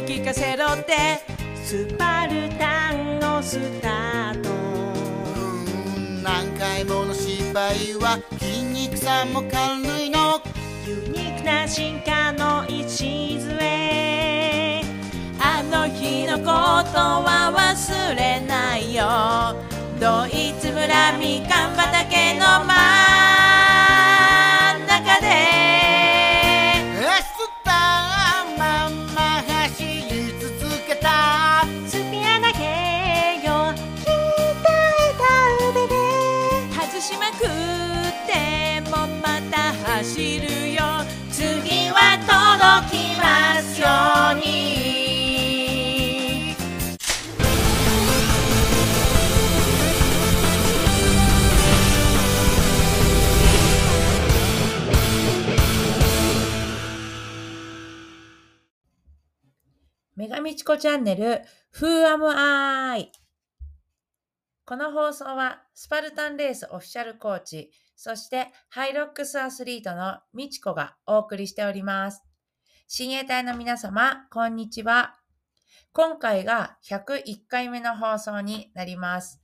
聞かせろって。スパルタンのスタート。うん何回もの失敗は筋肉さんも感類の。ユニークな進化の礎。あの日のことは忘れないよ。ドイツ村みかん畑の真届きますように女神チコチャンネル Who am I? この放送はスパルタンレースオフィシャルコーチ、そしてハイロックスアスリートのみちこがお送りしております。親衛隊の皆様、こんにちは。今回が101回目の放送になります。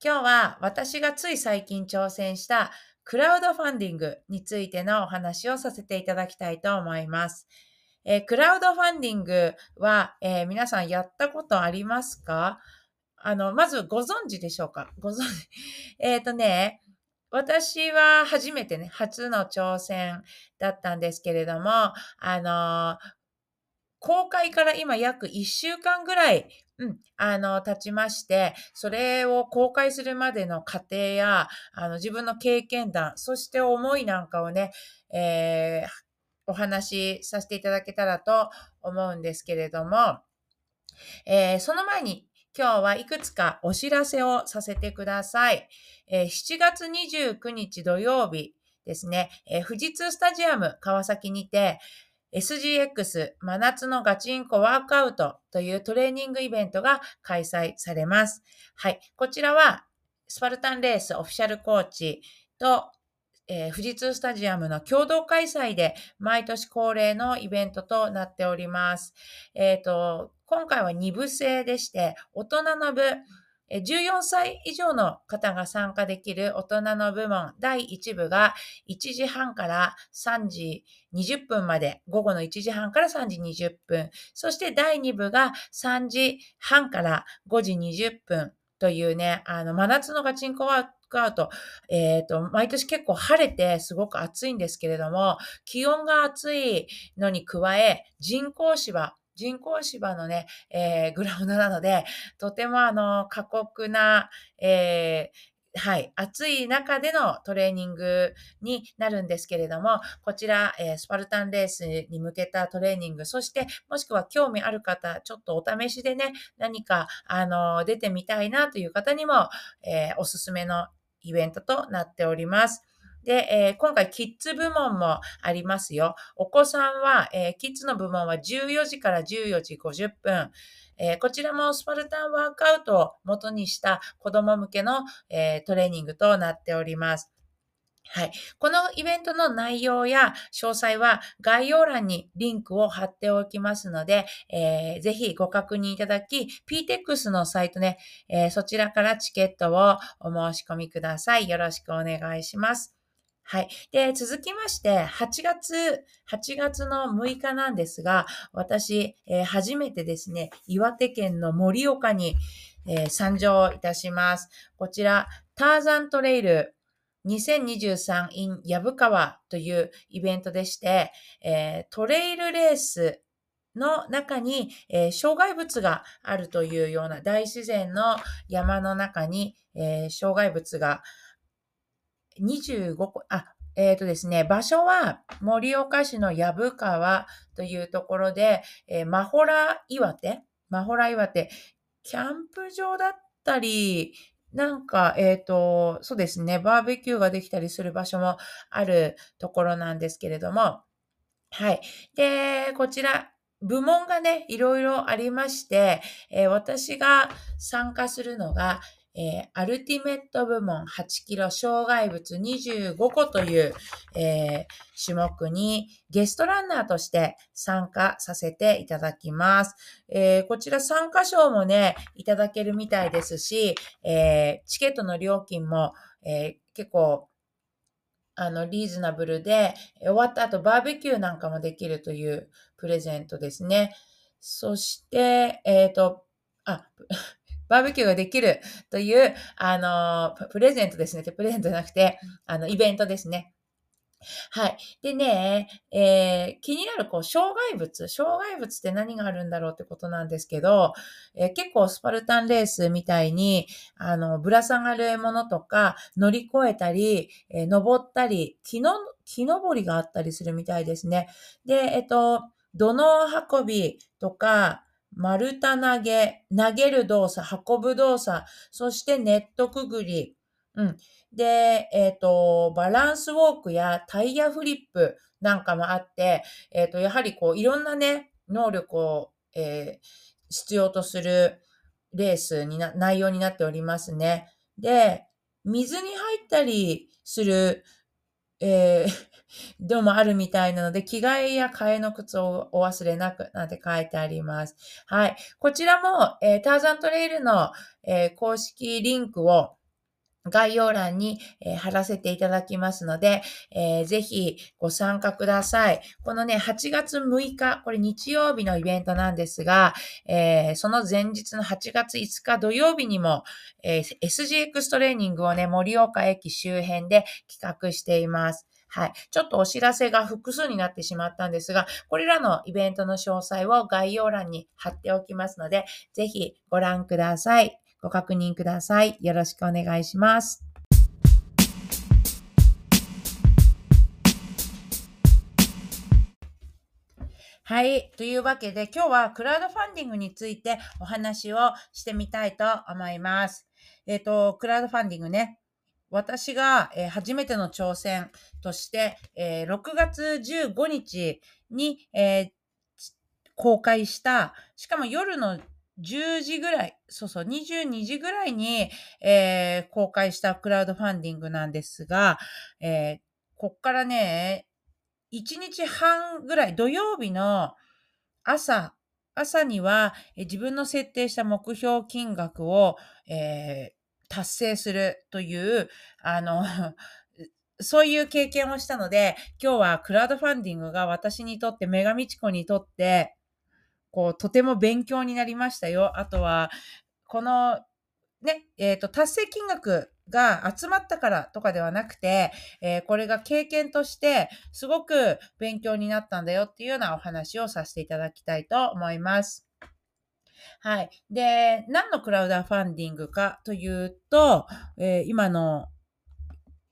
今日は私がつい最近挑戦したクラウドファンディングについてのお話をさせていただきたいと思います。えークラウドファンディングは、えー皆さんやったことありますか？あの、まずご存知でしょうか？ご存知。えっ、とね、私は初めてね、初の挑戦だったんですけれども、あの公開から今約1週間ぐらい、うん、あの、経ちまして、それを公開するまでの過程や、あの、自分の経験談、そして思いなんかをね、えーお話しさせていただけたらと思うんですけれども、えーその前に今日はいくつかお知らせをさせてください。えー7月29日土曜日ですね、えー富士通スタジアム川崎にて SGX 真夏のガチンコワークアウトというトレーニングイベントが開催されます。はい。こちらはスパルタンレースオフィシャルコーチとえー富士通スタジアムの共同開催で毎年恒例のイベントとなっております。えっ、と、今回は2部制でして、大人の部、14歳以上の方が参加できる大人の部門第1部が1時半から3時20分まで、午後の1時半から3時20分、そして第2部が3時半から5時20分というね、あの、真夏のガチンコワークアウト、えっ、と、毎年結構晴れてすごく暑いんですけれども、気温が暑いのに加え、人工芝、人工芝のね、えーグラウンドなので、とてもあの、過酷な、えーはい。暑い中でのトレーニングになるんですけれども、こちら、えースパルタンレースに向けたトレーニング、そして、もしくは興味ある方、ちょっとお試しでね、何か、あの、出てみたいなという方にも、えーおすすめのイベントとなっております。で、えー今回キッズ部門もありますよ。お子さんは、えーキッズの部門は14時から14時50分。えーこちらもスパルタンワークアウトを元にした子供向けの、えトレーニングとなっております。はい。このイベントの内容や詳細は概要欄にリンクを貼っておきますので、えーぜひご確認いただき、PTEX のサイトね、えーそちらからチケットをお申し込みください。よろしくお願いします。はい。で、続きまして、8月、8月の6日なんですが、私、えー初めてですね、岩手県の盛岡に、えー参上いたします。こちら、ターザントレイル2023 in 藪川というイベントでして、えートレイルレースの中に、えー障害物があるというような大自然の山の中に、えー障害物が25個、あ、えっ、とですね、場所は盛岡市の藪川というところで、えー、マホラ岩手マホラ岩手、キャンプ場だったり、なんか、えっ、と、そうですね、バーベキューができたりする場所もあるところなんですけれども、はい。で、こちら、部門がね、いろいろありまして、えー私が参加するのが、えーアルティメット部門8キロ障害物25個という、えー種目にゲストランナーとして参加させていただきます。えーこちら参加賞もね、いただけるみたいですし、えチケットの料金も、え結構、あの、リーズナブルで、終わった後バーベキューなんかもできるというプレゼントですね。そして、えっ、と、あ、バーベキューができるという、あの、プレゼントですね。プレゼントじゃなくて、あの、イベントですね。はい。でね、えー気になる、こう、障害物。障害物って何があるんだろうってことなんですけど、えー結構スパルタンレースみたいに、あの、ぶら下がるものとか、乗り越えたり、えー登ったり、木の、木登りがあったりするみたいですね。で、えっと、土の運びとか、丸太投げ、投げる動作、運ぶ動作、そしてネットくぐり、うん。で、えっ、と、バランスウォークやタイヤフリップなんかもあって、えっ、と、やはりこう、いろんなね、能力を、えー必要とするレースにな、内容になっておりますね。で、水に入ったりする、えーのもあるみたいなので、着替えや替えの靴をお忘れなくなんて書いてあります。はい。こちらも、えーターザントレイルの、えー公式リンクを概要欄に、えー貼らせていただきますので、えーぜひご参加ください。このね、8月6日、これ日曜日のイベントなんですが、えーその前日の8月5日土曜日にも、え SGX トレーニングをね、盛岡駅周辺で企画しています。はい。ちょっとお知らせが複数になってしまったんですが、これらのイベントの詳細を概要欄に貼っておきますので、ぜひご覧ください。ご確認ください。よろしくお願いします。はい。というわけで、今日はクラウドファンディングについてお話をしてみたいと思います。えっ、と、クラウドファンディングね。私が、えー初めての挑戦として、えー6月15日に、えー公開した、しかも夜の10時ぐらい、そうそう、22時ぐらいに、えー公開したクラウドファンディングなんですが、えーこっからね、1日半ぐらい、土曜日の朝、朝にはえー自分の設定した目標金額を、えー達成するという、あの、そういう経験をしたので、今日はクラウドファンディングが私にとって、メガミチコにとって、こう、とても勉強になりましたよ。あとは、この、ね、えっ、と、達成金額が集まったからとかではなくて、えーこれが経験として、すごく勉強になったんだよっていうようなお話をさせていただきたいと思います。はい。で、何のクラウドファンディングかというと、えー今の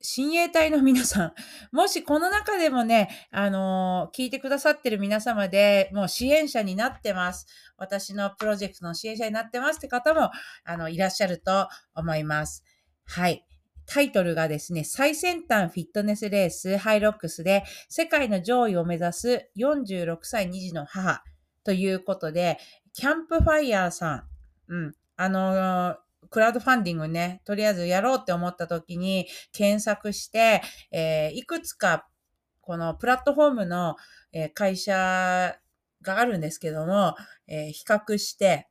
親衛隊の皆さん、もしこの中でもね、あのー聞いてくださってる皆様でもう支援者になってます。私のプロジェクトの支援者になってますって方も、あの、いらっしゃると思います。はい。タイトルがですね、最先端フィットネスレースハイロックスで世界の上位を目指す46歳2児の母ということで、キャンプファイヤーさん、うん、あのクラウドファンディングね、とりあえずやろうって思った時に検索して、えーいくつかこのプラットフォームの、えー会社があるんですけども、えー比較して、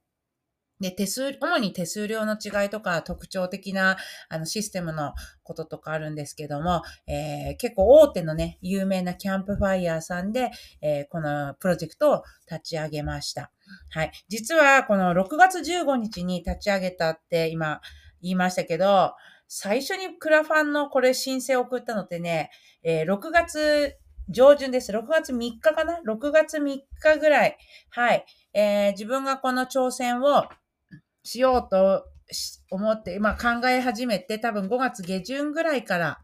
で、手数、主に手数料の違いとか特徴的なあのシステムのこととかあるんですけども、えー結構大手のね、有名なキャンプファイヤーさんで、えーこのプロジェクトを立ち上げました。はい。実はこの6月15日に立ち上げたって今言いましたけど、最初にクラファンのこれ申請を送ったのってね、えー6月上旬です。6月3日かな ?6 月3日ぐらい。はい。えー自分がこの挑戦をしようと思って、今考え始めて、多分5月下旬ぐらいから、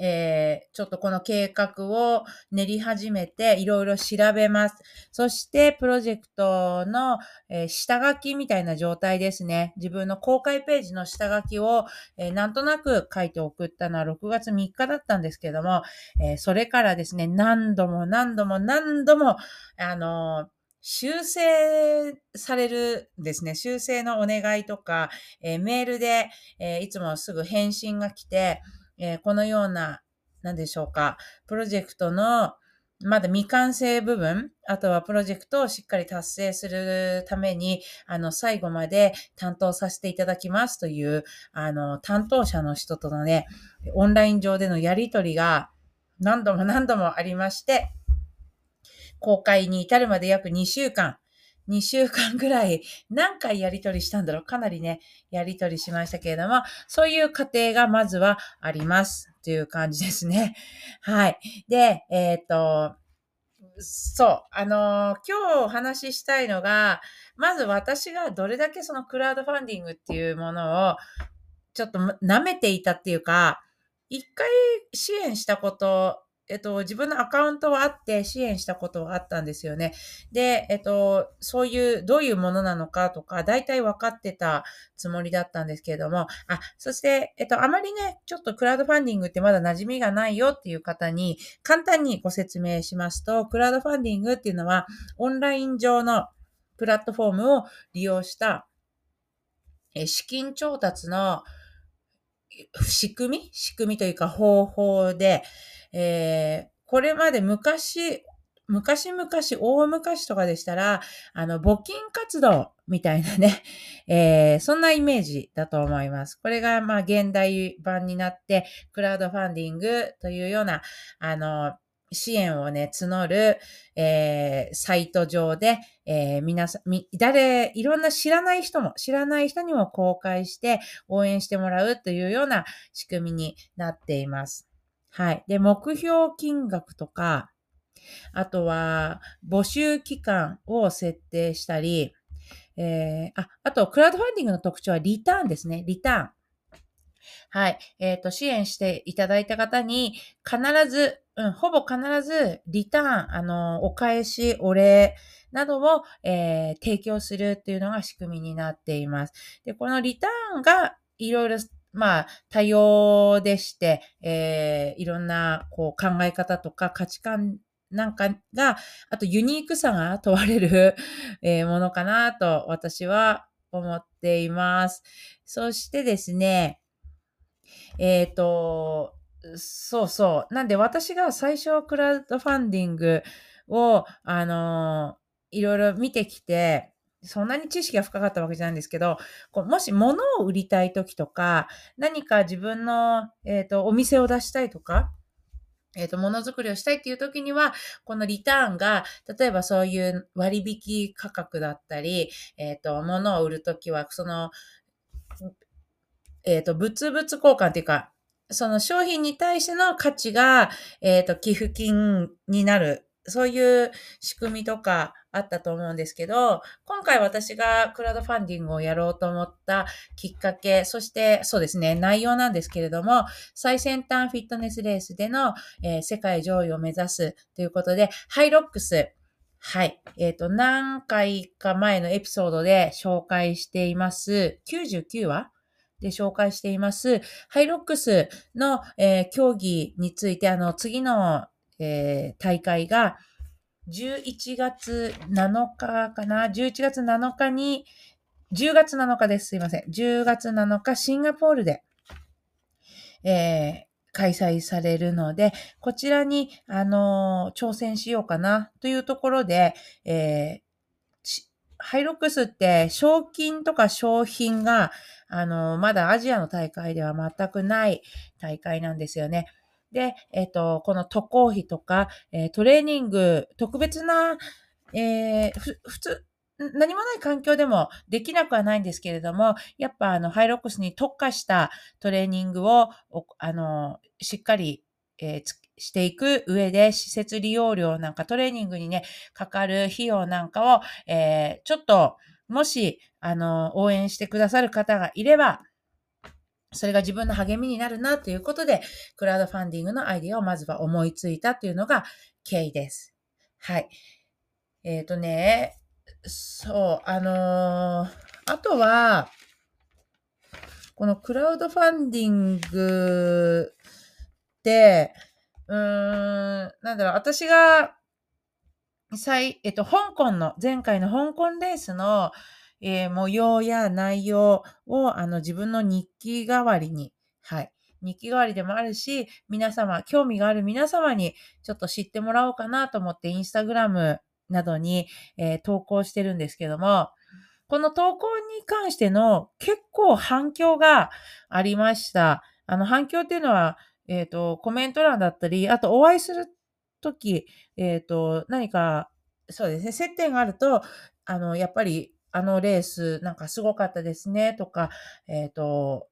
えーちょっとこの計画を練り始めて、いろいろ調べます。そして、プロジェクトの、えー下書きみたいな状態ですね。自分の公開ページの下書きを、えーなんとなく書いて送ったのは6月3日だったんですけども、えーそれからですね、何度も何度も何度も、あの修正されるですね。修正のお願いとか、えーメールで、えーいつもすぐ返信が来て、えーこのような、何でしょうか、プロジェクトのまだ未完成部分、あとはプロジェクトをしっかり達成するために、あの、最後まで担当させていただきますという、あの、担当者の人とのね、オンライン上でのやりとりが何度も何度もありまして、公開に至るまで約2週間、2週間ぐらい何回やりとりしたんだろうかなりね、やりとりしましたけれども、そういう過程がまずはありますという感じですね。はい。で、えっ、と、そう、あの今日お話ししたいのが、まず私がどれだけそのクラウドファンディングっていうものを、ちょっと舐めていたっていうか、一回支援したこと、えっと、自分のアカウントはあって支援したことはあったんですよね。で、えっと、そういう、どういうものなのかとか、大体分かってたつもりだったんですけれども、あ、そして、えっと、あまりね、ちょっとクラウドファンディングってまだ馴染みがないよっていう方に、簡単にご説明しますと、クラウドファンディングっていうのは、オンライン上のプラットフォームを利用した、え資金調達の仕組み？仕組みというか方法で、えーこれまで昔、昔々、大昔とかでしたら、あの、募金活動みたいなね、えーそんなイメージだと思います。これが、まあ、現代版になって、クラウドファンディングというような、あの、支援をね、募る、えーサイト上で、えー皆さん、み、誰、いろんな知らない人も、知らない人にも公開して応援してもらうというような仕組みになっています。はい。で、目標金額とか、あとは、募集期間を設定したり、えーあ、あと、クラウドファンディングの特徴はリターンですね。リターン。はい。えっ、と、支援していただいた方に、必ず、うん、ほぼ必ず、リターン、あの、お返し、お礼などを、えー提供するっていうのが仕組みになっています。で、このリターンが、いろいろ、まあ、多様でして、えーいろんな、こう、考え方とか価値観なんかが、あとユニークさが問われる、えーものかなと私は思っています。そしてですね、えっ、と、そうそう。なんで私が最初クラウドファンディングを、あのいろいろ見てきて、そんなに知識が深かったわけじゃないんですけど、こうもし物を売りたいときとか、何か自分の、えっ、と、お店を出したいとか、えっ、と、ものづくりをしたいっていう時には、このリターンが、例えばそういう割引価格だったり、えっ、と、物を売るときは、その、えっ、と、物々交換っていうか、その商品に対しての価値が、えっ、と、寄付金になる。そういう仕組みとかあったと思うんですけど、今回私がクラウドファンディングをやろうと思ったきっかけ、そしてそうですね、内容なんですけれども、最先端フィットネスレースでの、えー世界上位を目指すということで、ハイロックス、はい。えっ、と、何回か前のエピソードで紹介しています、99話で紹介しています、ハイロックスの、えー競技について、あの、次の、えー大会が、11月7日かな ?11 月7日に、10月7日です。すいません。10月7日、シンガポールで、えー開催されるので、こちらに、あのー挑戦しようかなというところで、えーハイロックスって賞金とか商品が、あのまだアジアの大会では全くない大会なんですよね。で、えっ、と、この渡航費とか、えートレーニング、特別な、えー普通、何もない環境でもできなくはないんですけれども、やっぱあの、ハイロックスに特化したトレーニングを、あの、しっかり、えーしていく上で、施設利用料なんかトレーニングにね、かかる費用なんかを、えーちょっと、もし、あの、応援してくださる方がいれば、それが自分の励みになるなということで、クラウドファンディングのアイディアをまずは思いついたというのが経緯です。はい。えっ、とね、そう、あのーあとは、このクラウドファンディングって、うーん、なんだろう、私が最、えっと、香港の、前回の香港レースの、えー模様や内容を、あの、自分の日記代わりに、はい。日記代わりでもあるし、皆様、興味がある皆様に、ちょっと知ってもらおうかなと思って、インスタグラムなどに、えー投稿してるんですけども、この投稿に関しての結構反響がありました。あの、反響っていうのは、えっ、と、コメント欄だったり、あとお会いするとき、えっ、と、何か、そうですね、接点があると、あの、やっぱり、あのレース、なんかすごかったですね、とか、えっ、と、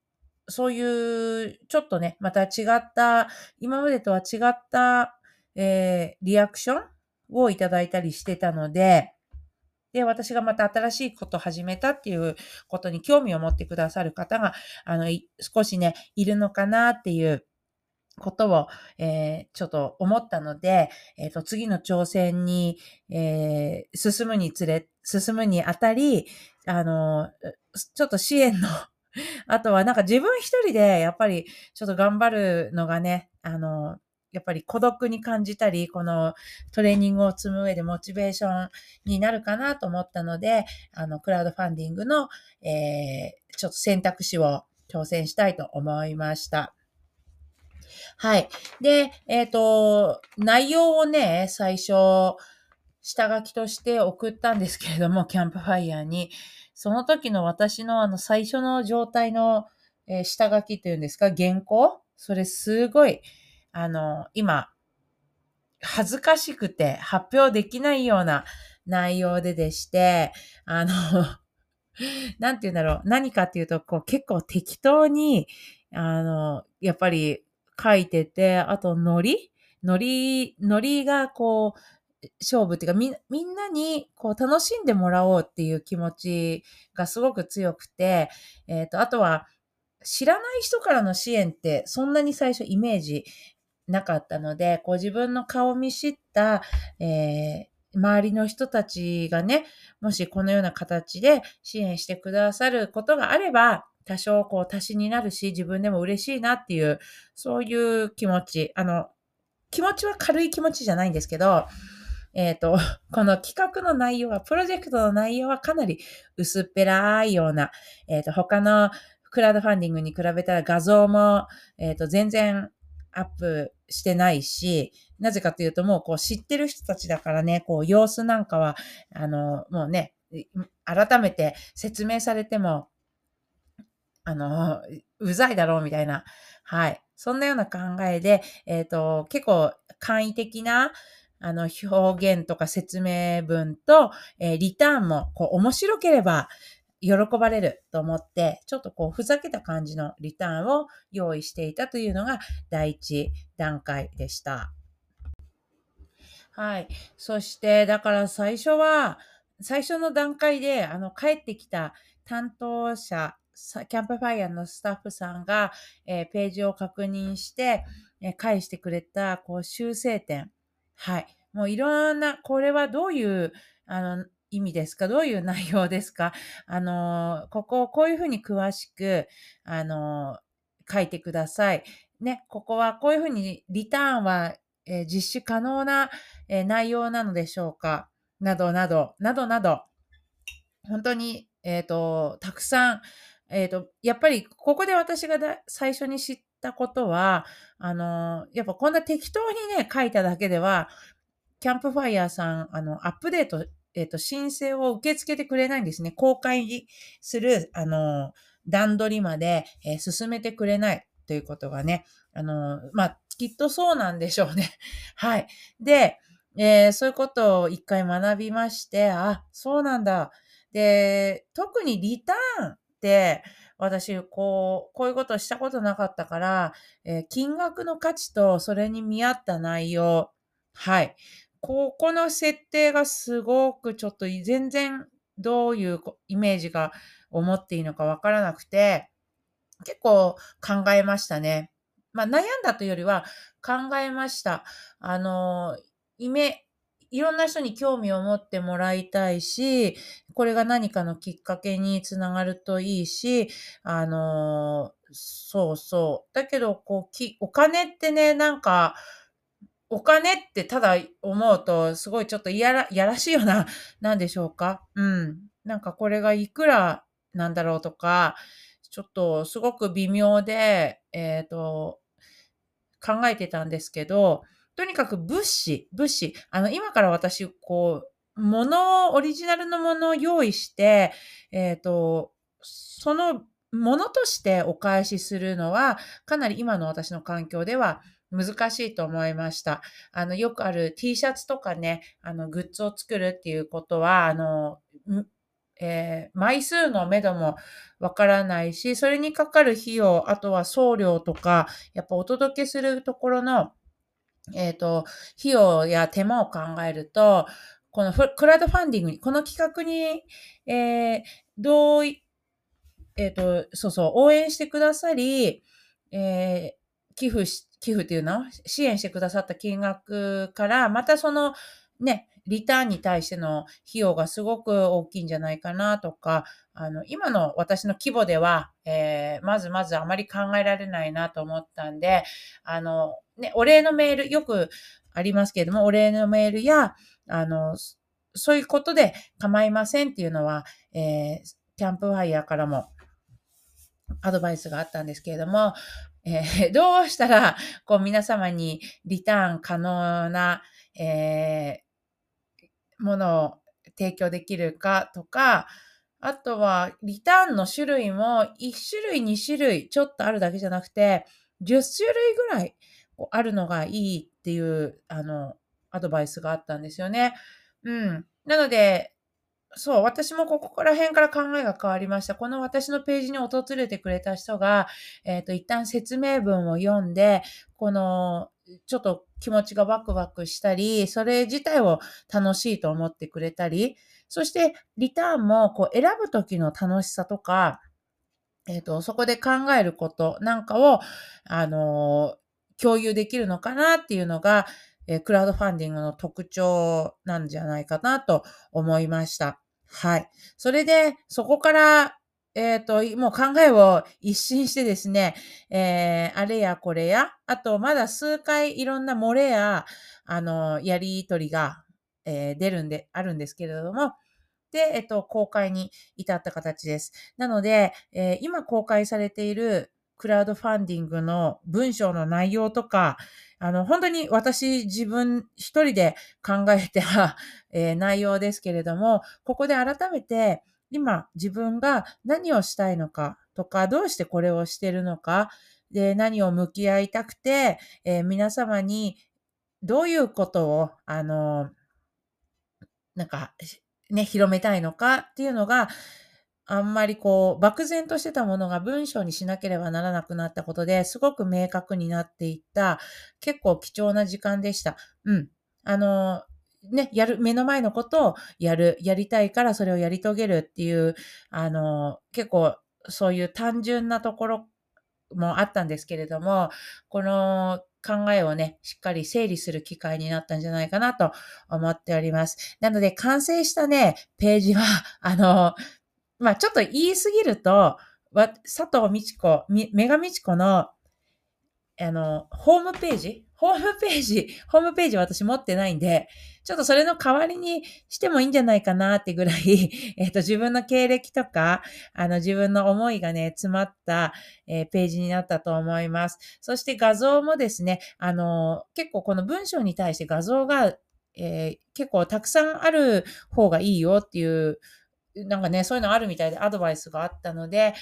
そういう、ちょっとね、また違った、今までとは違った、えーリアクションをいただいたりしてたので、で、私がまた新しいことを始めたっていうことに興味を持ってくださる方が、あの、少しね、いるのかなっていうことを、えーちょっと思ったので、えっ、と、次の挑戦に、えー進むにつれ、進むにあたり、あの、ちょっと支援の、あとはなんか自分一人でやっぱりちょっと頑張るのがね、あの、やっぱり孤独に感じたり、このトレーニングを積む上でモチベーションになるかなと思ったので、あの、クラウドファンディングの、えーちょっと選択肢を挑戦したいと思いました。はい。で、えっ、と、内容をね、最初、下書きとして送ったんですけれども、キャンプファイヤーに。その時の私のあの最初の状態の、えー下書きというんですか、原稿？それすごい、あの、今、恥ずかしくて発表できないような内容ででして、あの、なんて言うんだろう。何かっていうと、こう結構適当に、あの、やっぱり書いてて、あとノリノリ、ノリがこう、勝負っていうか、み、みんなにこう楽しんでもらおうっていう気持ちがすごく強くて、えっ、と、あとは、知らない人からの支援ってそんなに最初イメージなかったので、こう自分の顔見知った、えー周りの人たちがね、もしこのような形で支援してくださることがあれば、多少こう足しになるし、自分でも嬉しいなっていう、そういう気持ち。あの、気持ちは軽い気持ちじゃないんですけど、えっ、と、この企画の内容は、プロジェクトの内容はかなり薄っぺらいような、えっ、と、他のクラウドファンディングに比べたら画像も、えっ、と、全然アップしてないし、なぜかというともうこう知ってる人たちだからね、こう様子なんかは、あの、もうね、改めて説明されても、あの、うざいだろうみたいな、はい。そんなような考えで、えっ、と、結構簡易的な、あの、表現とか説明文と、えーリターンも、こう、面白ければ、喜ばれると思って、ちょっとこう、ふざけた感じのリターンを用意していたというのが第一段階でした。はい。そして、だから最初は、最初の段階で、あの、帰ってきた担当者、キャンプファイヤーのスタッフさんが、えーページを確認して、えー返してくれた、こう、修正点。はい。もういろんな、これはどういう、あの、意味ですか？どういう内容ですか？あの、ここをこういうふうに詳しく、あの、書いてください。ね、ここはこういうふうに、リターンは、えー実施可能な、えー内容なのでしょうか？などなど、などなど、本当に、えっ、と、たくさん、えっ、と、やっぱり、ここで私が最初に知ったことは、あの、やっぱこんな適当にね、書いただけでは、キャンプファイヤーさん、あの、アップデート、えっ、と、申請を受け付けてくれないんですね。公開する、あの、段取りまで、えー進めてくれないということがね、あの、まあ、きっとそうなんでしょうね。はい。で、えーそういうことを一回学びまして、あ、そうなんだ。で、特にリターン、私、こう、こういうことしたことなかったから、えー金額の価値とそれに見合った内容。はい。ここの設定がすごくちょっと全然どういうイメージが思っていいのかわからなくて、結構考えましたね。まあ悩んだというよりは考えました。あの、イメ、いろんな人に興味を持ってもらいたいし、これが何かのきっかけにつながるといいし、あの、そうそう。だけど、こう、き、お金ってね、なんか、お金ってただ思うと、すごいちょっといやら、やらしいような、なんでしょうか？うん。なんかこれがいくらなんだろうとか、ちょっとすごく微妙で、えっ、と、考えてたんですけど、とにかく物資、物資。あの、今から私、こう、もの、オリジナルのものを用意して、えっ、と、そのものとしてお返しするのは、かなり今の私の環境では難しいと思いました。あの、よくある T シャツとかね、あの、グッズを作るっていうことは、あの、えー枚数の目処もわからないし、それにかかる費用、あとは送料とか、やっぱお届けするところの、えっ、と、費用や手間を考えると、このクラウドファンディングに、この企画に、えーどうい、えっ、と、そうそう、応援してくださり、えー寄付し、寄付っていうの？支援してくださった金額から、またその、ね、リターンに対しての費用がすごく大きいんじゃないかなとか、あの、今の私の規模では、えーまずまずあまり考えられないなと思ったんで、あの、ね、お礼のメール、よくありますけれども、お礼のメールや、あの、そういうことで構いませんっていうのは、えーキャンプファイヤーからもアドバイスがあったんですけれども、えー どうしたら、こう皆様にリターン可能な、えーものを提供できるかとか、あとは、リターンの種類も1種類、2種類ちょっとあるだけじゃなくて、10種類ぐらいあるのがいいっていう、あの、アドバイスがあったんですよね。うん。なので、そう、私もここら辺から考えが変わりました。この私のページに訪れてくれた人が、えっ、と、一旦説明文を読んで、この、ちょっと気持ちがワクワクしたり、それ自体を楽しいと思ってくれたり、そして、リターンも、こう、選ぶ時の楽しさとか、えっ、と、そこで考えることなんかを、あの共有できるのかなっていうのが、えークラウドファンディングの特徴なんじゃないかなと思いました。はい。それで、そこから、えっ、と、もう考えを一新してですね、えーあれやこれや、あと、まだ数回いろんな漏れや、あの、やりとりが、えー出るんで、あるんですけれども、で、えっと、公開に至った形です。なので、えー今公開されているクラウドファンディングの文章の内容とか、あの、本当に私自分一人で考えた、えー内容ですけれども、ここで改めて今自分が何をしたいのかとか、どうしてこれをしてるのか、で、何を向き合いたくて、えー皆様にどういうことを、あの、なんか、ね、広めたいのかっていうのが、あんまりこう、漠然としてたものが文章にしなければならなくなったことですごく明確になっていった、結構貴重な時間でした。うん。あの、ね、やる、目の前のことをやる、やりたいからそれをやり遂げるっていう、あの、結構そういう単純なところもあったんですけれども、この考えをね、しっかり整理する機会になったんじゃないかなと思っております。なので、完成したね、ページは、あの、まあ、ちょっと言いすぎると、佐藤美智子、メガ美智子の、あの、ホームページホームページ、ホームページ私持ってないんで、ちょっとそれの代わりにしてもいいんじゃないかなってぐらい、えっと、自分の経歴とか、あの、自分の思いがね、詰まった、えーページになったと思います。そして画像もですね、あの、結構この文章に対して画像が、えー結構たくさんある方がいいよっていう、なんかね、そういうのあるみたいでアドバイスがあったので、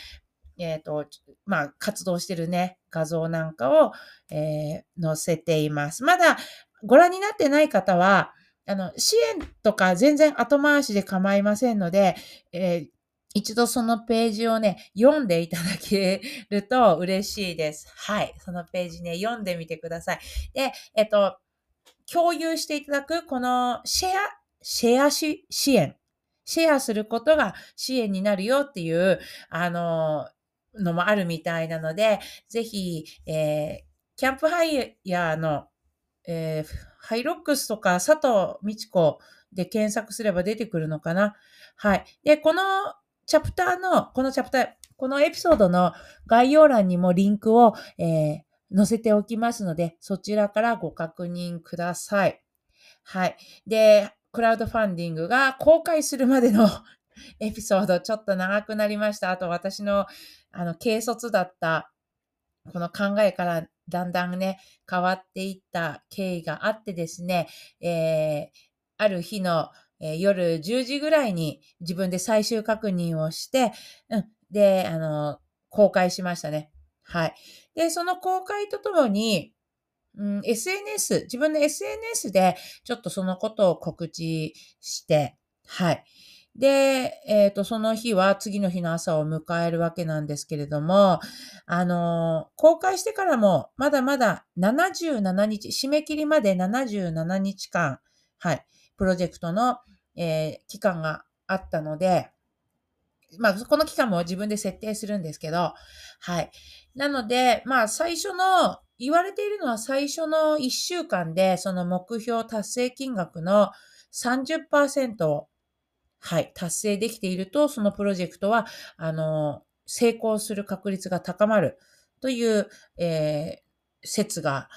えっ、と、まあ、活動してるね、画像なんかを、えー載せています。まだご覧になってない方は、あの、支援とか全然後回しで構いませんので、えー一度そのページをね、読んでいただけると嬉しいです。はい。そのページね、読んでみてください。で、えっと、共有していただく、このシェア、シェアし支援。シェアすることが支援になるよっていう、あの、のもあるみたいなので、ぜひ、えーキャンプハイヤーの、えーハイロックスとか佐藤美智子で検索すれば出てくるのかな。はい。で、このチャプターの、このチャプター、このエピソードの概要欄にもリンクを、えー載せておきますので、そちらからご確認ください。はい。で、クラウドファンディングが公開するまでのエピソードちょっと長くなりました。あと私のあの軽率だったこの考えからだんだんね、変わっていった経緯があってですね、えー、ある日の、えー、夜10時ぐらいに自分で最終確認をして、うん、で、あの、公開しましたね。はい。で、その公開とともに、うん、SNS、自分の SNS でちょっとそのことを告知して、はい。で、えっ、ー、と、その日は次の日の朝を迎えるわけなんですけれども、あの、公開してからもまだまだ77日、締め切りまで77日間、はい、プロジェクトの、えー、期間があったので、まあ、この期間も自分で設定するんですけど、はい。なので、まあ、最初の、言われているのは最初の1週間で、その目標達成金額の30%をはい、達成できていると、そのプロジェクトは、あの、成功する確率が高まるという、えー、説が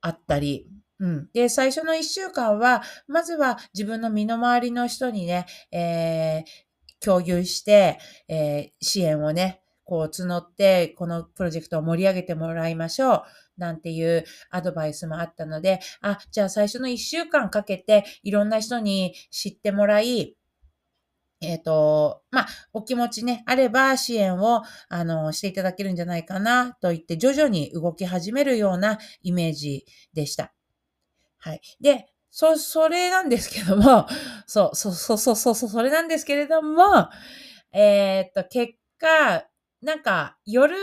あったり、うん。で、最初の一週間は、まずは自分の身の回りの人にね、えー、共有して、えー、支援をね、こう募って、このプロジェクトを盛り上げてもらいましょう。なんていうアドバイスもあったので、あ、じゃあ最初の一週間かけていろんな人に知ってもらい、えっ、ー、と、まあ、お気持ちね、あれば支援を、あの、していただけるんじゃないかな、と言って、徐々に動き始めるようなイメージでした。はい。で、そ、それなんですけども、そう、そう、そう、そう、そう、それなんですけれども、えっ、ー、と、結果、なんか、夜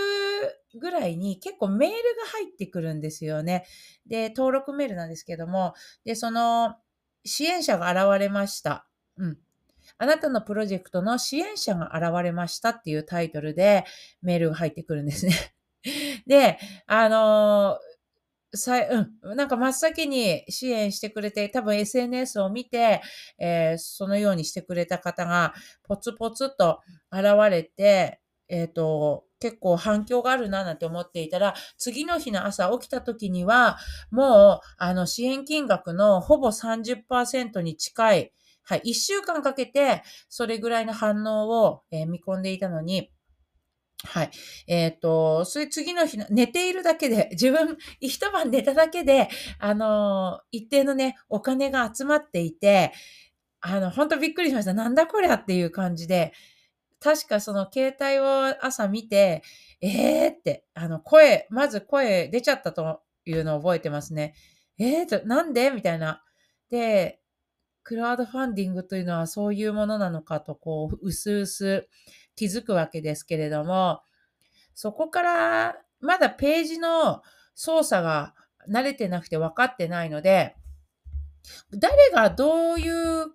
ぐらいに結構メールが入ってくるんですよね。で、登録メールなんですけども、で、その、支援者が現れました。うん。あなたのプロジェクトの支援者が現れましたっていうタイトルでメールが入ってくるんですね。で、あのー、さうん、なんか真っ先に支援してくれて、多分 SNS を見て、えー、そのようにしてくれた方がポツポツと現れて、えっ、ー、と、結構反響があるななんて思っていたら、次の日の朝起きた時には、もう、あの、支援金額のほぼ30%に近い、はい。一週間かけて、それぐらいの反応を、えー、見込んでいたのに、はい。えっ、ー、と、それ次の日の、寝ているだけで、自分、一晩寝ただけで、あの一定のね、お金が集まっていて、あの、本当びっくりしました。なんだこりゃっていう感じで、確かその携帯を朝見て、えーって、あの、声、まず声出ちゃったというのを覚えてますね。えーと、なんで？みたいな。で、クラウドファンディングというのはそういうものなのかと、こう、うすうす気づくわけですけれども、そこから、まだページの操作が慣れてなくて分かってないので、誰がどういう、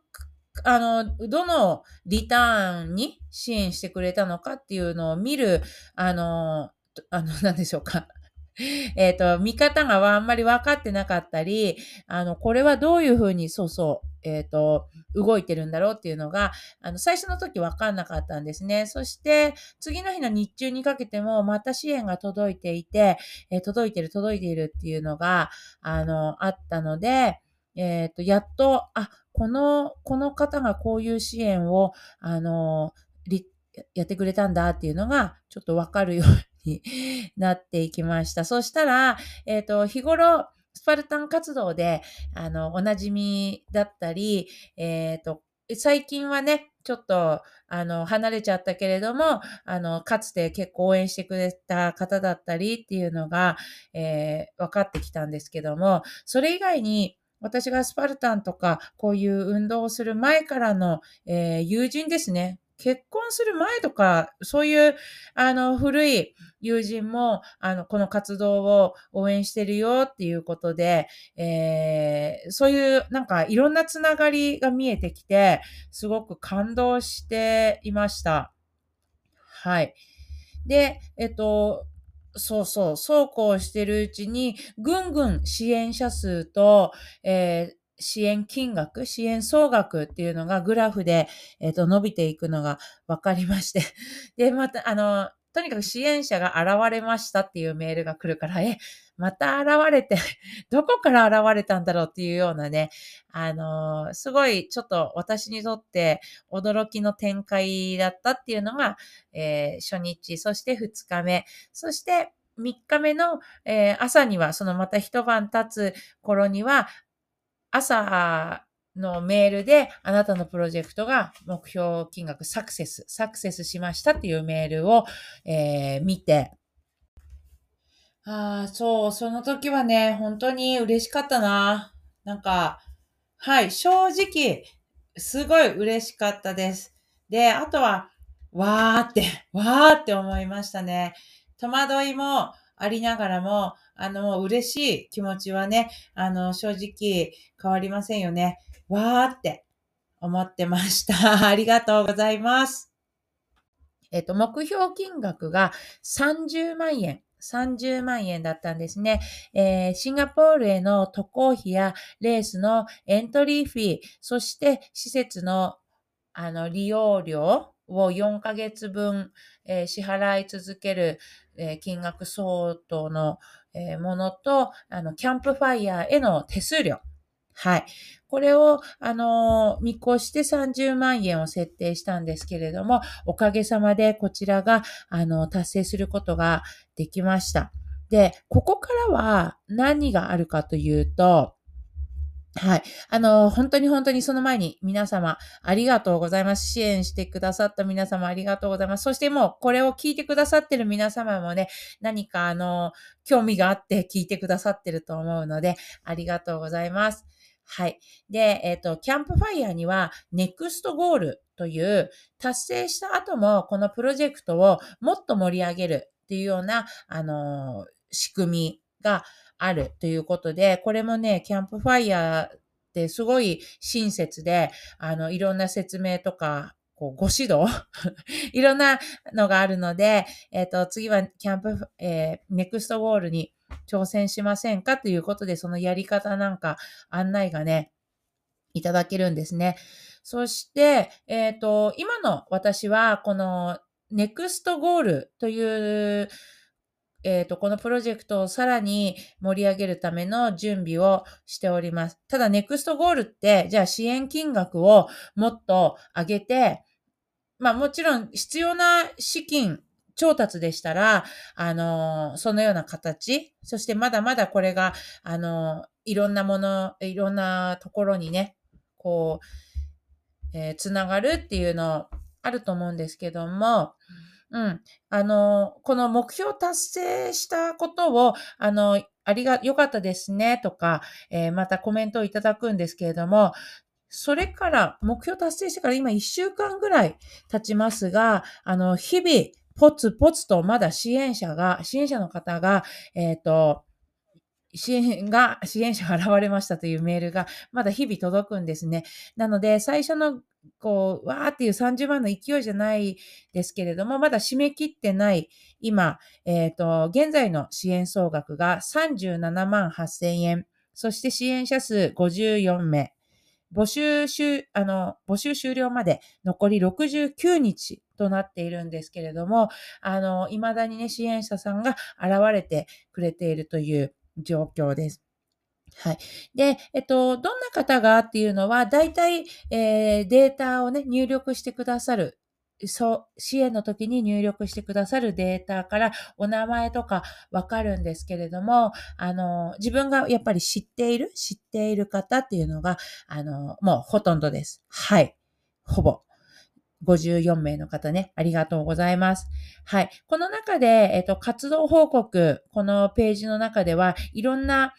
あの、どのリターンに支援してくれたのかっていうのを見る、あの、あの、何でしょうか。えっ、と、見方があんまり分かってなかったり、あの、これはどういうふうに、そうそう、えっ、ー、と、動いてるんだろうっていうのが、あの、最初の時分かんなかったんですね。そして、次の日の日中にかけても、また支援が届いていて、えー、届いてる、届いているっていうのが、あの、あったので、えっ、ー、と、やっと、あ、この、この方がこういう支援を、あの、やってくれたんだっていうのが、ちょっとわかるように なっていきました。そしたら、えっ、ー、と、日頃、スパルタン活動で、あの、おなじみだったり、えっ、ー、と、最近はね、ちょっと、あの、離れちゃったけれども、あの、かつて結構応援してくれた方だったりっていうのが、えー、分かってきたんですけども、それ以外に、私がスパルタンとか、こういう運動をする前からの、えー、友人ですね。結婚する前とか、そういう、あの、古い友人も、あの、この活動を応援してるよっていうことで、えー、そういう、なんか、いろんなつながりが見えてきて、すごく感動していました。はい。で、えっと、そうそう、そうこうしてるうちに、ぐんぐん支援者数と、えー支援金額、支援総額っていうのがグラフで、えっ、ー、と、伸びていくのが分かりまして。で、また、あの、とにかく支援者が現れましたっていうメールが来るから、え、また現れて、どこから現れたんだろうっていうようなね、あの、すごいちょっと私にとって驚きの展開だったっていうのが、えー、初日、そして2日目、そして3日目の、えー、朝には、そのまた一晩経つ頃には、朝のメールで、あなたのプロジェクトが目標金額サクセス、サクセスしましたっていうメールを、えー、見て、ああ、そう、その時はね、本当に嬉しかったな。なんか、はい、正直、すごい嬉しかったです。で、あとは、わーって、わーって思いましたね。戸惑いもありながらも、あの、嬉しい気持ちはね、あの、正直変わりませんよね。わーって思ってました。ありがとうございます。えっと、目標金額が30万円。30万円だったんですね。えー、シンガポールへの渡航費やレースのエントリーフィー、そして施設のあの利用料を4ヶ月分、えー、支払い続ける、えー、金額相当の、え、ものと、あの、キャンプファイヤーへの手数料。はい。これを、あの、見越して30万円を設定したんですけれども、おかげさまでこちらが、あの、達成することができました。で、ここからは何があるかというと、はい。あの、本当に本当にその前に皆様ありがとうございます。支援してくださった皆様ありがとうございます。そしてもうこれを聞いてくださってる皆様もね、何かあの、興味があって聞いてくださってると思うので、ありがとうございます。はい。で、えっ、ー、と、キャンプファイヤーには、ネクストゴールという、達成した後も、このプロジェクトをもっと盛り上げるっていうような、あの、仕組みがあるということで、これもね、キャンプファイヤーってすごい親切で、あの、いろんな説明とか、こう、ご指導 いろんなのがあるので、えっ、ー、と、次はキャンプ、えー、ネクストゴールに挑戦しませんかということで、そのやり方なんか案内がね、いただけるんですね。そして、えっ、ー、と、今の私は、このネクストゴールというえっ、ー、と、このプロジェクトをさらに盛り上げるための準備をしております。ただ、ネクストゴールって、じゃあ支援金額をもっと上げて、まあもちろん必要な資金、調達でしたら、あの、そのような形、そしてまだまだこれが、あの、いろんなもの、いろんなところにね、こう、えー、つながるっていうのあると思うんですけども、うん。あの、この目標達成したことを、あの、ありが、良かったですね、とか、えー、またコメントをいただくんですけれども、それから、目標達成してから今1週間ぐらい経ちますが、あの、日々、ポツポツとまだ支援者が、支援者の方が、えっ、ー、と、支援が、支援者が現れましたというメールがまだ日々届くんですね。なので、最初のこう、わーっていう30万の勢いじゃないですけれども、まだ締め切ってない今、えっ、ー、と、現在の支援総額が37万8000円、そして支援者数54名、募集終、あの、募集終了まで残り69日となっているんですけれども、あの、未だにね、支援者さんが現れてくれているという状況です。はい。で、えっと、どんな方がっていうのは、大体、えー、データをね、入力してくださる。そう、支援の時に入力してくださるデータからお名前とかわかるんですけれども、あの、自分がやっぱり知っている、知っている方っていうのが、あの、もうほとんどです。はい。ほぼ。54名の方ね、ありがとうございます。はい。この中で、えっと、活動報告、このページの中では、いろんな、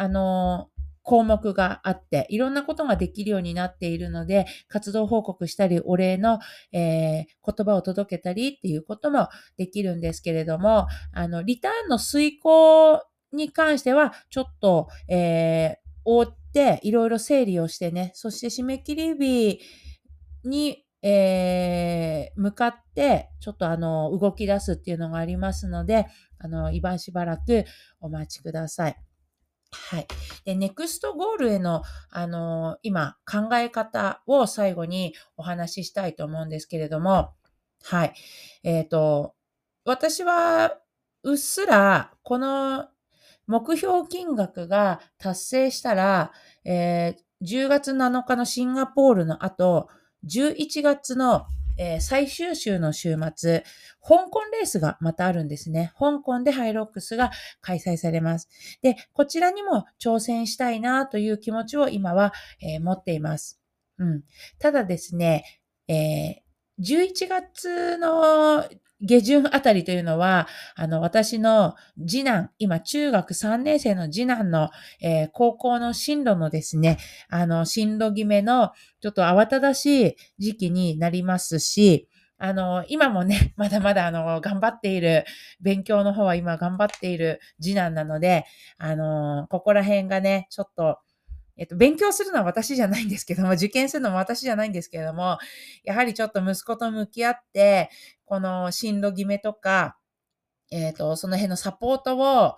あの、項目があって、いろんなことができるようになっているので、活動報告したり、お礼の、えー、言葉を届けたりっていうこともできるんですけれども、あの、リターンの遂行に関しては、ちょっと、えー、追って、いろいろ整理をしてね、そして締め切り日に、えー、向かって、ちょっとあの、動き出すっていうのがありますので、あの、今しばらくお待ちください。はい。で、ネクストゴールへの、あの、今、考え方を最後にお話ししたいと思うんですけれども、はい。えっ、ー、と、私は、うっすら、この目標金額が達成したら、えー、10月7日のシンガポールの後、11月の、えー、最終週の週末、香港レースがまたあるんですね。香港でハイロックスが開催されます。で、こちらにも挑戦したいなという気持ちを今は、えー、持っています。うん。ただですね、えー、11月の下旬あたりというのは、あの、私の次男、今中学3年生の次男の、えー、高校の進路のですね、あの、進路決めのちょっと慌ただしい時期になりますし、あの、今もね、まだまだあの、頑張っている、勉強の方は今頑張っている次男なので、あの、ここら辺がね、ちょっと、えっと、勉強するのは私じゃないんですけども、受験するのも私じゃないんですけれども、やはりちょっと息子と向き合って、この進路決めとか、えっ、と、その辺のサポートを、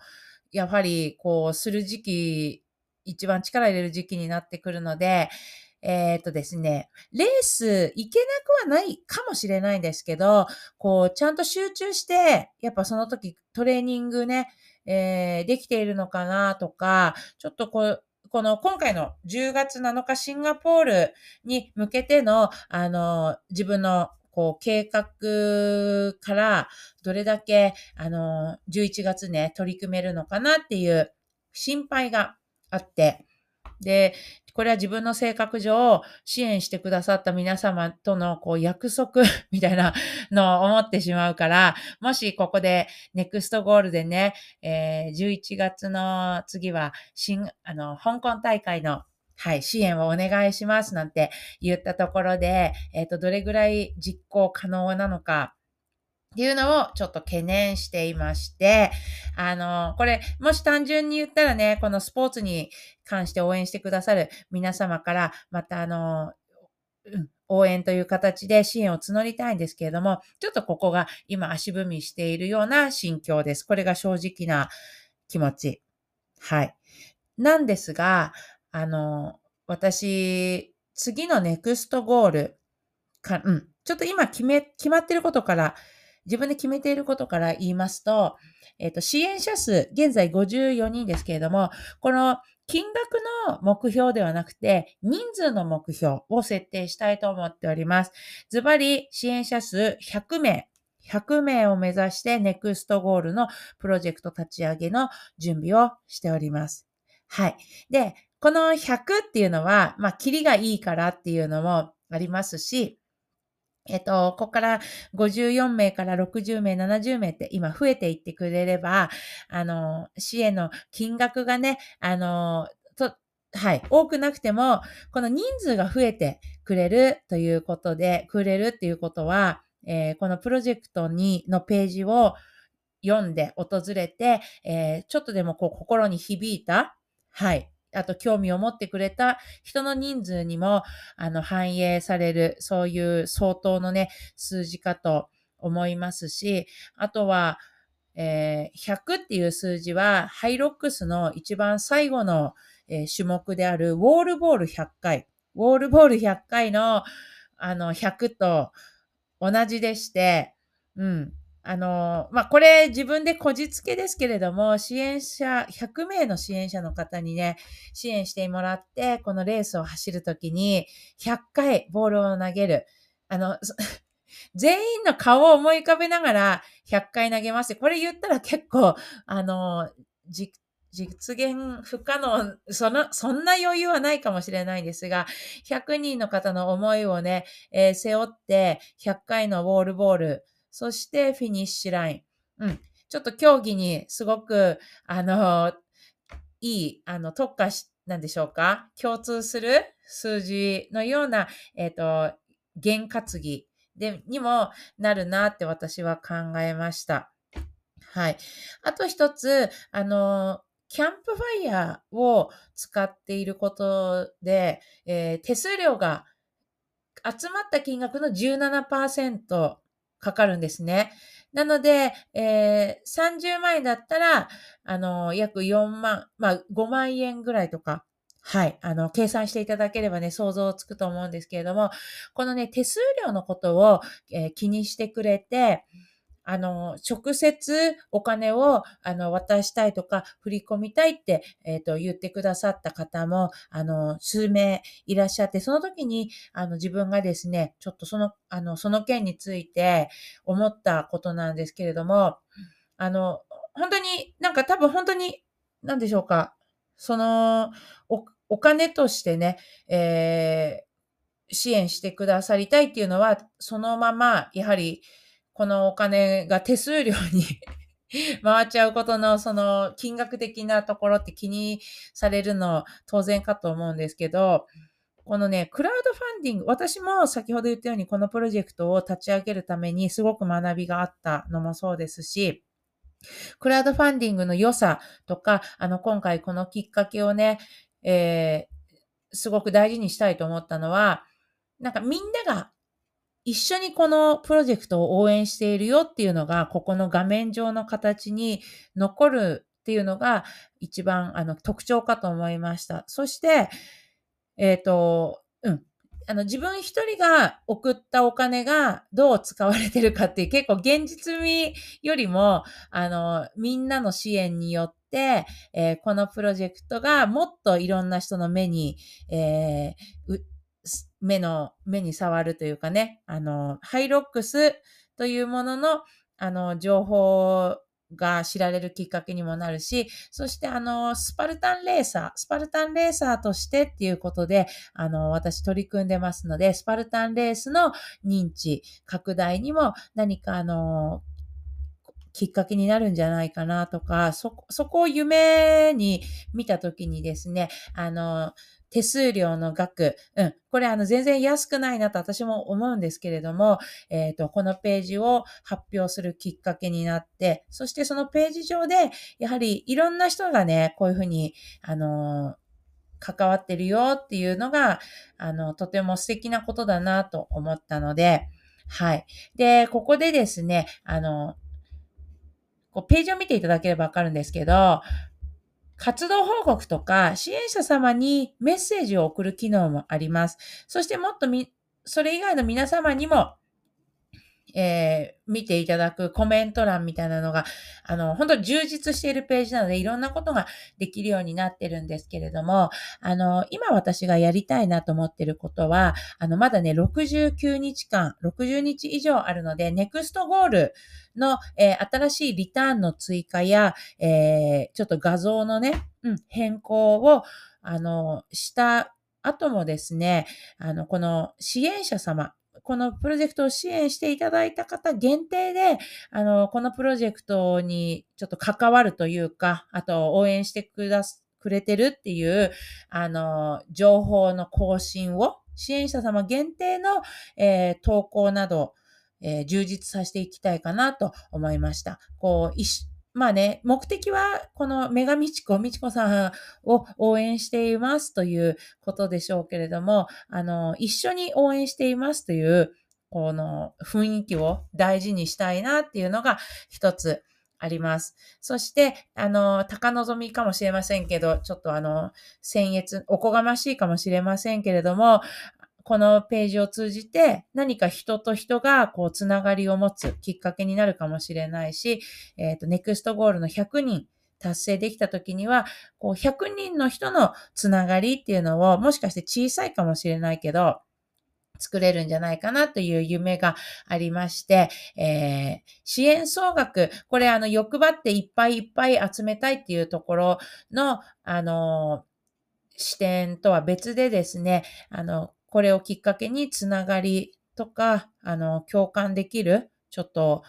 やはり、こう、する時期、一番力入れる時期になってくるので、えっ、ー、とですね、レース行けなくはないかもしれないんですけど、こう、ちゃんと集中して、やっぱその時トレーニングね、えー、できているのかなとか、ちょっとこう、この今回の10月7日シンガポールに向けての、あの、自分のこう、計画からどれだけ、あの、11月ね、取り組めるのかなっていう心配があって、で、これは自分の性格上、支援してくださった皆様とのこう約束 みたいなのを思ってしまうから、もしここでネクストゴールでね、えー、11月の次は新、あの、香港大会のはい、支援をお願いしますなんて言ったところで、えっ、ー、と、どれぐらい実行可能なのか、っていうのをちょっと懸念していまして、あの、これ、もし単純に言ったらね、このスポーツに関して応援してくださる皆様から、またあの、うん、応援という形で支援を募りたいんですけれども、ちょっとここが今足踏みしているような心境です。これが正直な気持ち。はい。なんですが、あの、私、次のネクストゴールか、うん、ちょっと今決め、決まってることから自分で決めていることから言いますと、えっ、ー、と、支援者数、現在54人ですけれども、この金額の目標ではなくて、人数の目標を設定したいと思っております。ズバリ、支援者数100名。100名を目指してネクストゴールのプロジェクト立ち上げの準備をしております。はい。で、この100っていうのは、まあ、キリがいいからっていうのもありますし、えっと、ここから54名から60名、70名って今増えていってくれれば、あの、支援の金額がね、あの、と、はい、多くなくても、この人数が増えてくれるということで、くれるっていうことは、えー、このプロジェクトに、のページを読んで訪れて、えー、ちょっとでもこう心に響いた、はい、あと興味を持ってくれた人の人数にも、あの、反映される、そういう相当のね、数字かと思いますし、あとは、えー、100っていう数字は、ハイロックスの一番最後の、えー、種目である、ウォールボール100回。ウォールボール100回の、あの、100と同じでして、うん。あの、まあ、これ自分でこじつけですけれども、支援者、100名の支援者の方にね、支援してもらって、このレースを走るときに、100回ボールを投げる。あの、全員の顔を思い浮かべながら100回投げます。これ言ったら結構、あの、実現不可能、その、そんな余裕はないかもしれないんですが、100人の方の思いをね、えー、背負って100回のボールボール、そしてフィニッシュライン。うん。ちょっと競技にすごく、あの、いい、あの、特化し、なんでしょうか？共通する数字のような、えっ、ー、と、験担ぎで、にもなるなって私は考えました。はい。あと一つ、あの、キャンプファイヤーを使っていることで、えー、手数料が集まった金額の17%かかるんですね。なので、えー、30万円だったら、あの、約4万、まあ、5万円ぐらいとか、はい、あの、計算していただければね、想像つくと思うんですけれども、このね、手数料のことを、えー、気にしてくれて、あの、直接お金を、あの、渡したいとか、振り込みたいって、えっ、と、言ってくださった方も、あの、数名いらっしゃって、その時に、あの、自分がですね、ちょっとその、あの、その件について思ったことなんですけれども、あの、本当に、なんか多分本当に、なんでしょうか、その、お、お金としてね、えー支援してくださりたいっていうのは、そのまま、やはり、このお金が手数料に 回っちゃうことの、その金額的なところって気にされるの当然かと思うんですけど、このね、クラウドファンディング、私も先ほど言ったようにこのプロジェクトを立ち上げるためにすごく学びがあったのもそうですし、クラウドファンディングの良さとか、あの、今回このきっかけをね、えーすごく大事にしたいと思ったのは、なんかみんなが一緒にこのプロジェクトを応援しているよっていうのが、ここの画面上の形に残るっていうのが一番あの特徴かと思いました。そして、えっ、と、うん。あの自分一人が送ったお金がどう使われてるかっていう結構現実味よりも、あの、みんなの支援によって、えーこのプロジェクトがもっといろんな人の目に、えー目の、目に触るというかね、あの、ハイロックスというものの、あの、情報が知られるきっかけにもなるし、そしてあの、スパルタンレーサー、スパルタンレーサーとしてっていうことで、あの、私取り組んでますので、スパルタンレースの認知、拡大にも何かあの、きっかけになるんじゃないかなとか、そこ、そこを夢に見たときにですね、あの、手数料の額、うん、これあの全然安くないなと私も思うんですけれども、えっ、と、このページを発表するきっかけになって、そしてそのページ上で、やはりいろんな人がね、こういうふうに、あの、関わってるよっていうのが、あの、とても素敵なことだなと思ったので、はい。で、ここでですね、あの、こうページを見ていただければわかるんですけど、活動報告とか支援者様にメッセージを送る機能もあります。そしてもっとみ、それ以外の皆様にも、えー見ていただくコメント欄みたいなのが、あの、本当に充実しているページなので、いろんなことができるようになってるんですけれども、あの、今私がやりたいなと思ってることは、あの、まだね、69日間、60日以上あるので、ネクストゴールの、えー新しいリターンの追加や、えーちょっと画像のね、うん、変更を、あの、した後もですね、あの、この支援者様、このプロジェクトを支援していただいた方限定で、あの、このプロジェクトにちょっと関わるというか、あと応援してくだす、くれてるっていう、あの、情報の更新を、支援者様限定の、えー投稿など、えー充実させていきたいかなと思いました。こう、いしまあね、目的は、このメガミチコ、ミチコさんを応援していますということでしょうけれども、あの、一緒に応援していますという、この雰囲気を大事にしたいなっていうのが一つあります。そして、あの、高望みかもしれませんけど、ちょっとあの、僭越、おこがましいかもしれませんけれども、このページを通じて何か人と人がこうつながりを持つきっかけになるかもしれないし、えっ、と、ネクストゴールの100人達成できた時には、こう100人の人のつながりっていうのをもしかして小さいかもしれないけど、作れるんじゃないかなという夢がありまして、えー支援総額、これあの欲張っていっぱいいっぱい集めたいっていうところの、あの視点とは別でですね、あの、これをきっかけにつながりとか、あの、共感できる、ちょっと、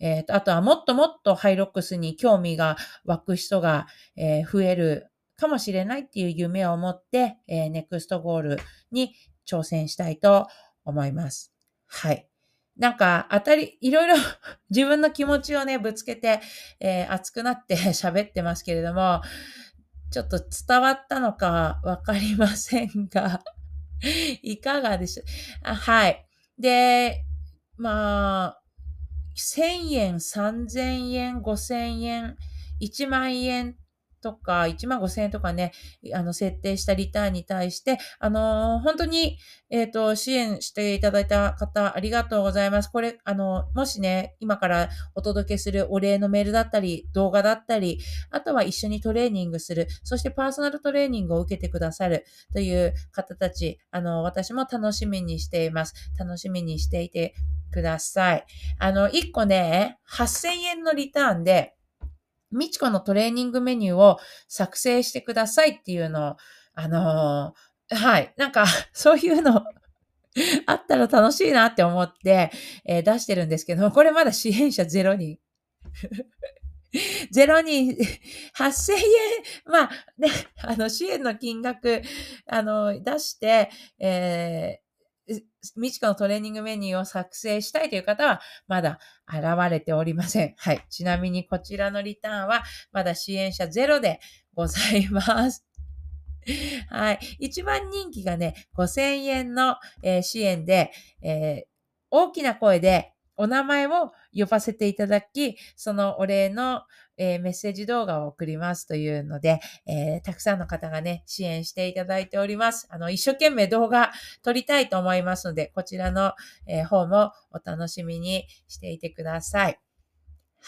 えっ、と、あとはもっともっとハイロックスに興味が湧く人が、えー増えるかもしれないっていう夢を持って、えーネクストゴールに挑戦したいと思います。はい。なんか、当たり、いろいろ 自分の気持ちをね、ぶつけて、えー熱くなって 喋ってますけれども、ちょっと伝わったのかわかりませんが、いかがでしょう？はい。で、まあ、1000円、3000円、5000円、1万円とか1万5千円とかね、あの、設定したリターンに対して、あのー、本当に、えっ、ー、と、支援していただいた方、ありがとうございます。これ、あの、もしね、今からお届けするお礼のメールだったり、動画だったり、あとは一緒にトレーニングする、そしてパーソナルトレーニングを受けてくださるという方たち、あの、私も楽しみにしています。楽しみにしていてください。あの、1個ね、8000円のリターンで、みちこのトレーニングメニューを作成してくださいっていうのを、あのー、はい。なんか、そういうのあったら楽しいなって思って、えー、出してるんですけど、これまだ支援者0人。0人、8000円、まあ、ね、あの、支援の金額、あの、出して、えみちこのトレーニングメニューを作成したいという方は、まだ現れておりません。はい。ちなみにこちらのリターンは、まだ支援者ゼロでございます。はい。一番人気がね、5000円の、えー、支援で、えー、大きな声でお名前を呼ばせていただき、そのお礼の、えー、メッセージ動画を送りますというので、えー、たくさんの方がね、支援していただいております。あの、一生懸命動画撮りたいと思いますので、こちらの、えー、方もお楽しみにしていてください。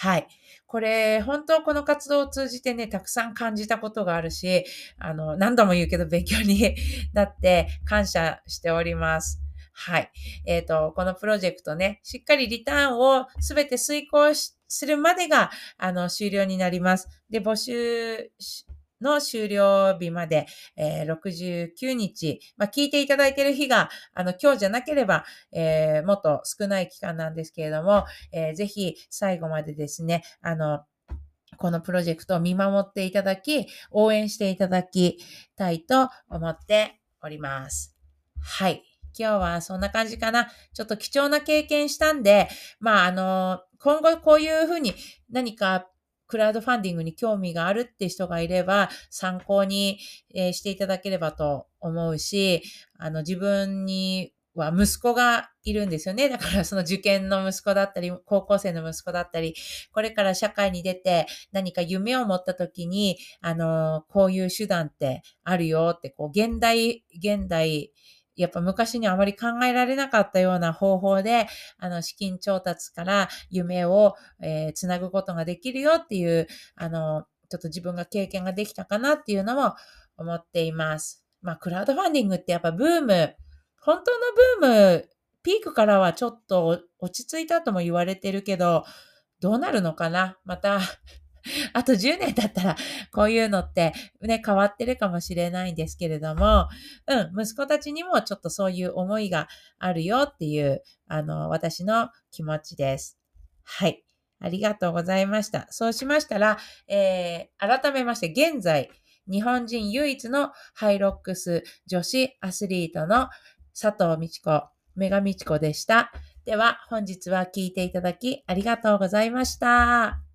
はい。これ、本当この活動を通じてね、たくさん感じたことがあるし、あの、何度も言うけど勉強に なって感謝しております。はい。えっ、ー、と、このプロジェクトね、しっかりリターンをすべて遂行するまでが、あの、終了になります。で、募集の終了日まで、えー、69日、まあ、聞いていただいている日が、あの、今日じゃなければ、えー、もっと少ない期間なんですけれども、えー、ぜひ最後までですね、あの、このプロジェクトを見守っていただき、応援していただきたいと思っております。はい。今日はそんな感じかな。ちょっと貴重な経験したんで、まあ、あの、今後こういうふうに何かクラウドファンディングに興味があるって人がいれば、参考に、えしていただければと思うし、あの、自分には息子がいるんですよね。だからその受験の息子だったり、高校生の息子だったり、これから社会に出て何か夢を持った時に、あの、こういう手段ってあるよって、こう、現代、現代、やっぱ昔にあまり考えられなかったような方法で、あの、資金調達から夢を、えー、つなぐことができるよっていう、あの、ちょっと自分が経験ができたかなっていうのも思っています。まあ、クラウドファンディングってやっぱブーム、本当のブーム、ピークからはちょっと落ち着いたとも言われてるけど、どうなるのかな？また あと10年経ったら、こういうのってね、変わってるかもしれないんですけれども、うん、息子たちにもちょっとそういう思いがあるよっていう、あの、私の気持ちです。はい。ありがとうございました。そうしましたら、えー、改めまして、現在、日本人唯一のハイロックス女子アスリートの佐藤美智子、メガ美智子でした。では、本日は聞いていただきありがとうございました。